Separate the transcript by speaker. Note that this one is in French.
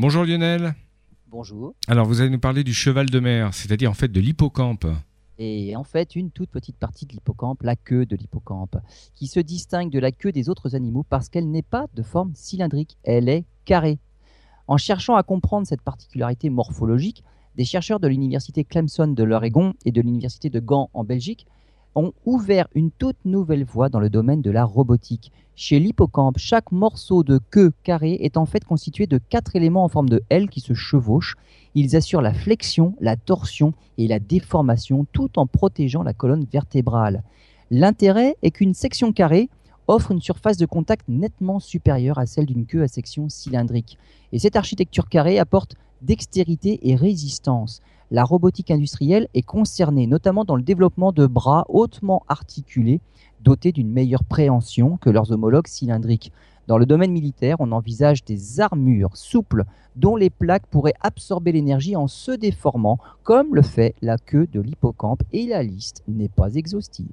Speaker 1: Bonjour Lionel.
Speaker 2: Bonjour.
Speaker 1: Alors vous allez nous parler du cheval de mer, c'est-à-dire en fait de l'hippocampe.
Speaker 2: Et en fait, une toute petite partie de l'hippocampe, la queue de l'hippocampe, qui se distingue de la queue des autres animaux parce qu'elle n'est pas de forme cylindrique, elle est carrée. En cherchant à comprendre cette particularité morphologique, des chercheurs de l'université Clemson de l'Oregon et de l'université de Gand en Belgique ont ouvert une toute nouvelle voie dans le domaine de la robotique. Chez l'hippocampe, chaque morceau de queue carrée est en fait constitué de quatre éléments en forme de L qui se chevauchent. Ils assurent la flexion, la torsion et la déformation tout en protégeant la colonne vertébrale. L'intérêt est qu'une section carrée offre une surface de contact nettement supérieure à celle d'une queue à section cylindrique. Et cette architecture carrée apporte dextérité et résistance la robotique industrielle est concernée notamment dans le développement de bras hautement articulés, dotés d'une meilleure préhension que leurs homologues cylindriques. Dans le domaine militaire, on envisage des armures souples dont les plaques pourraient absorber l'énergie en se déformant, comme le fait la queue de l'hippocampe, et la liste n'est pas exhaustive.